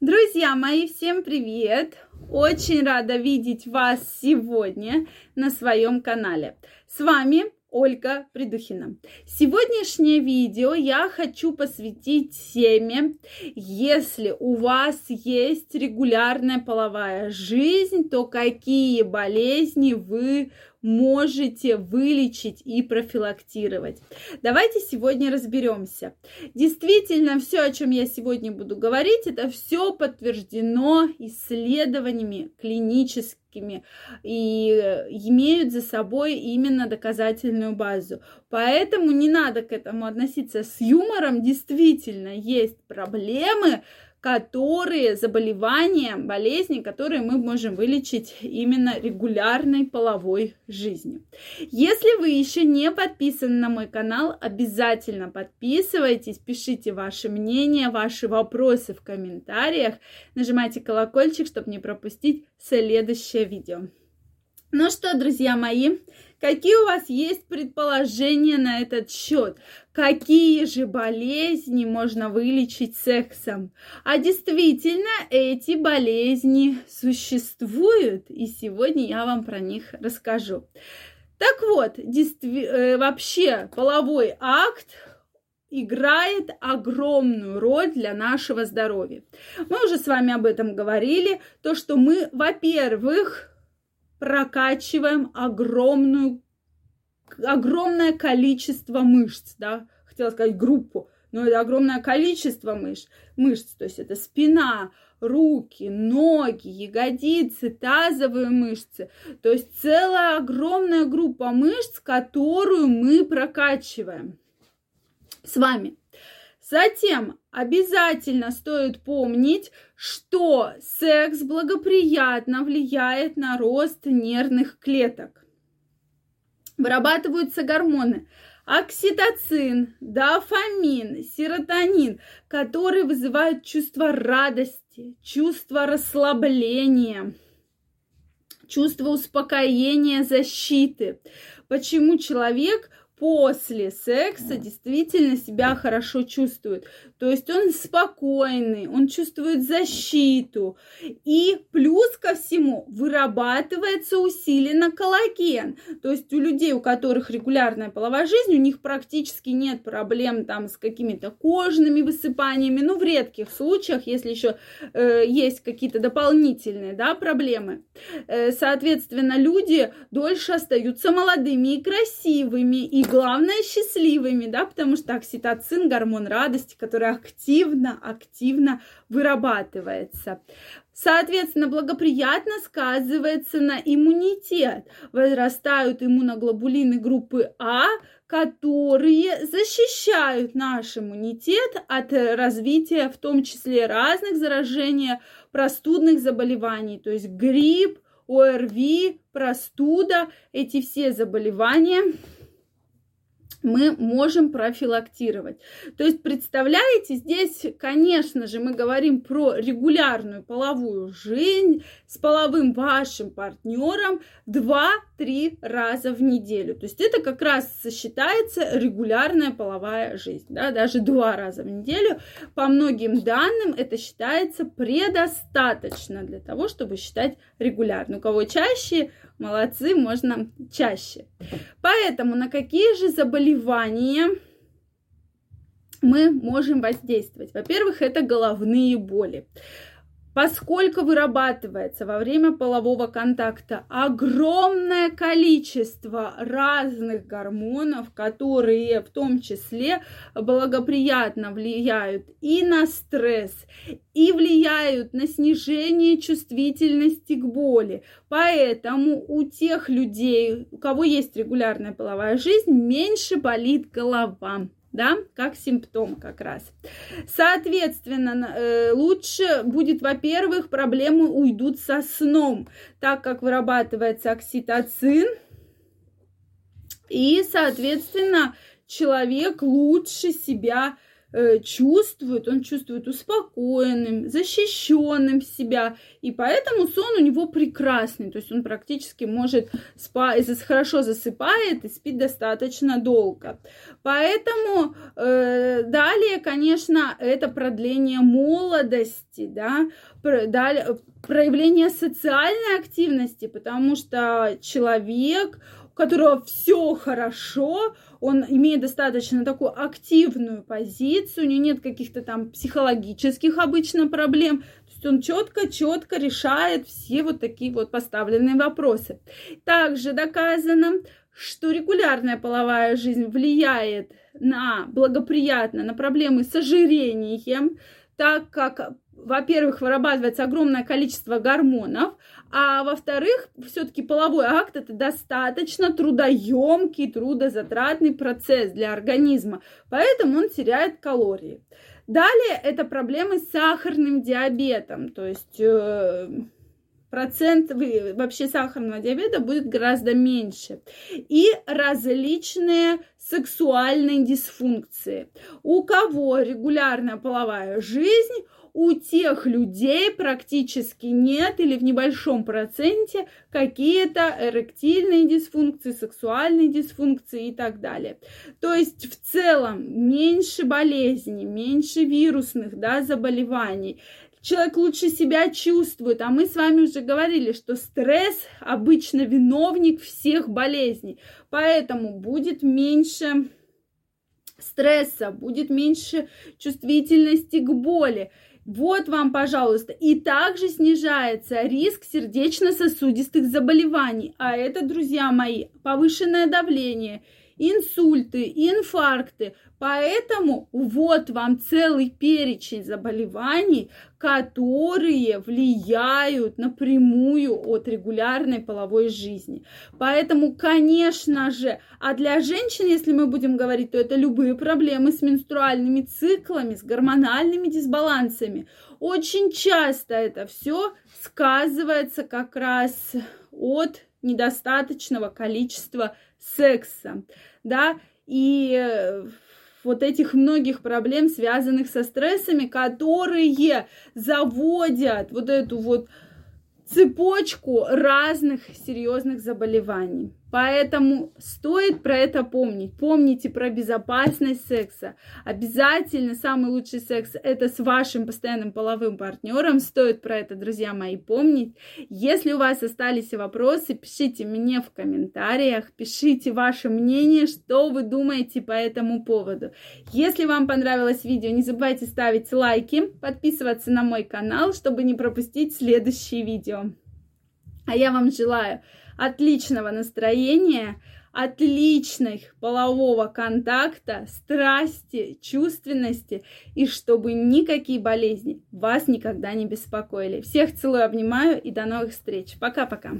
Друзья мои, всем привет! Очень рада видеть вас сегодня на своем канале. С вами Ольга Придухина. Сегодняшнее видео я хочу посвятить теме, если у вас есть регулярная половая жизнь, то какие болезни вы можете вылечить и профилактировать. Давайте сегодня разберемся. Действительно, все, о чем я сегодня буду говорить, это все подтверждено исследованиями клиническими и имеют за собой именно доказательную базу. Поэтому не надо к этому относиться с юмором. Действительно, есть проблемы, которые заболевания, болезни, которые мы можем вылечить именно регулярной половой жизнью. Если вы еще не подписаны на мой канал, обязательно подписывайтесь, пишите ваше мнение, ваши вопросы в комментариях, нажимайте колокольчик, чтобы не пропустить следующее видео. Ну что, друзья мои, какие у вас есть предположения на этот счет? Какие же болезни можно вылечить сексом? А действительно, эти болезни существуют, и сегодня я вам про них расскажу. Так вот, действи- э, вообще половой акт играет огромную роль для нашего здоровья. Мы уже с вами об этом говорили, то, что мы, во-первых, прокачиваем огромную, огромное количество мышц, да, хотела сказать группу, но это огромное количество мышц, мышц, то есть это спина, руки, ноги, ягодицы, тазовые мышцы. То есть целая огромная группа мышц, которую мы прокачиваем с вами. Затем обязательно стоит помнить, что секс благоприятно влияет на рост нервных клеток. Вырабатываются гормоны окситоцин, дофамин, серотонин, которые вызывают чувство радости, чувство расслабления, чувство успокоения, защиты. Почему человек после секса действительно себя хорошо чувствует. То есть он спокойный, он чувствует защиту. И плюс ко всему вырабатывается усиленно коллаген. То есть у людей, у которых регулярная половая жизнь, у них практически нет проблем там с какими-то кожными высыпаниями. Ну, в редких случаях, если еще э, есть какие-то дополнительные да, проблемы. Э, соответственно, люди дольше остаются молодыми и красивыми, и главное, счастливыми, да, потому что окситоцин, гормон радости, который активно-активно вырабатывается. Соответственно, благоприятно сказывается на иммунитет. Возрастают иммуноглобулины группы А, которые защищают наш иммунитет от развития, в том числе разных заражений, простудных заболеваний, то есть грипп, ОРВИ, простуда, эти все заболевания мы можем профилактировать. То есть, представляете, здесь, конечно же, мы говорим про регулярную половую жизнь с половым вашим партнером 2-3 раза в неделю. То есть это как раз считается регулярная половая жизнь, да, даже два раза в неделю. По многим данным это считается предостаточно для того, чтобы считать регулярно. У кого чаще, молодцы, можно чаще. Поэтому на какие же заболевания мы можем воздействовать? Во-первых, это головные боли поскольку вырабатывается во время полового контакта огромное количество разных гормонов, которые в том числе благоприятно влияют и на стресс, и влияют на снижение чувствительности к боли. Поэтому у тех людей, у кого есть регулярная половая жизнь, меньше болит голова да, как симптом как раз. Соответственно, э, лучше будет, во-первых, проблемы уйдут со сном, так как вырабатывается окситоцин, и, соответственно, человек лучше себя чувствует, он чувствует успокоенным, защищенным себя, и поэтому сон у него прекрасный, то есть он практически может спать, хорошо засыпает и спит достаточно долго. Поэтому э, далее, конечно, это продление молодости, да, далее, проявление социальной активности, потому что человек, которого все хорошо, он имеет достаточно такую активную позицию, у него нет каких-то там психологических обычно проблем, то есть он четко-четко решает все вот такие вот поставленные вопросы. Также доказано, что регулярная половая жизнь влияет на благоприятно на проблемы с ожирением, так как во-первых, вырабатывается огромное количество гормонов, а во-вторых, все-таки половой акт это достаточно трудоемкий, трудозатратный процесс для организма, поэтому он теряет калории. Далее это проблемы с сахарным диабетом, то есть э, процент вообще сахарного диабета будет гораздо меньше. И различные сексуальные дисфункции. У кого регулярная половая жизнь, у тех людей практически нет или в небольшом проценте какие-то эректильные дисфункции, сексуальные дисфункции и так далее. То есть в целом меньше болезней, меньше вирусных да, заболеваний. Человек лучше себя чувствует, а мы с вами уже говорили, что стресс обычно виновник всех болезней, поэтому будет меньше стресса, будет меньше чувствительности к боли. Вот вам, пожалуйста. И также снижается риск сердечно-сосудистых заболеваний. А это, друзья мои, повышенное давление, инсульты, инфаркты. Поэтому вот вам целый перечень заболеваний, которые влияют напрямую от регулярной половой жизни. Поэтому, конечно же, а для женщин, если мы будем говорить, то это любые проблемы с менструальными циклами, с гормональными дисбалансами. Очень часто это все сказывается как раз от недостаточного количества секса, да, и э, вот этих многих проблем, связанных со стрессами, которые заводят вот эту вот цепочку разных серьезных заболеваний. Поэтому стоит про это помнить. Помните про безопасность секса. Обязательно самый лучший секс это с вашим постоянным половым партнером. Стоит про это, друзья мои, помнить. Если у вас остались вопросы, пишите мне в комментариях, пишите ваше мнение, что вы думаете по этому поводу. Если вам понравилось видео, не забывайте ставить лайки, подписываться на мой канал, чтобы не пропустить следующие видео. А я вам желаю отличного настроения, отличных полового контакта, страсти, чувственности и чтобы никакие болезни вас никогда не беспокоили. Всех целую, обнимаю и до новых встреч. Пока-пока.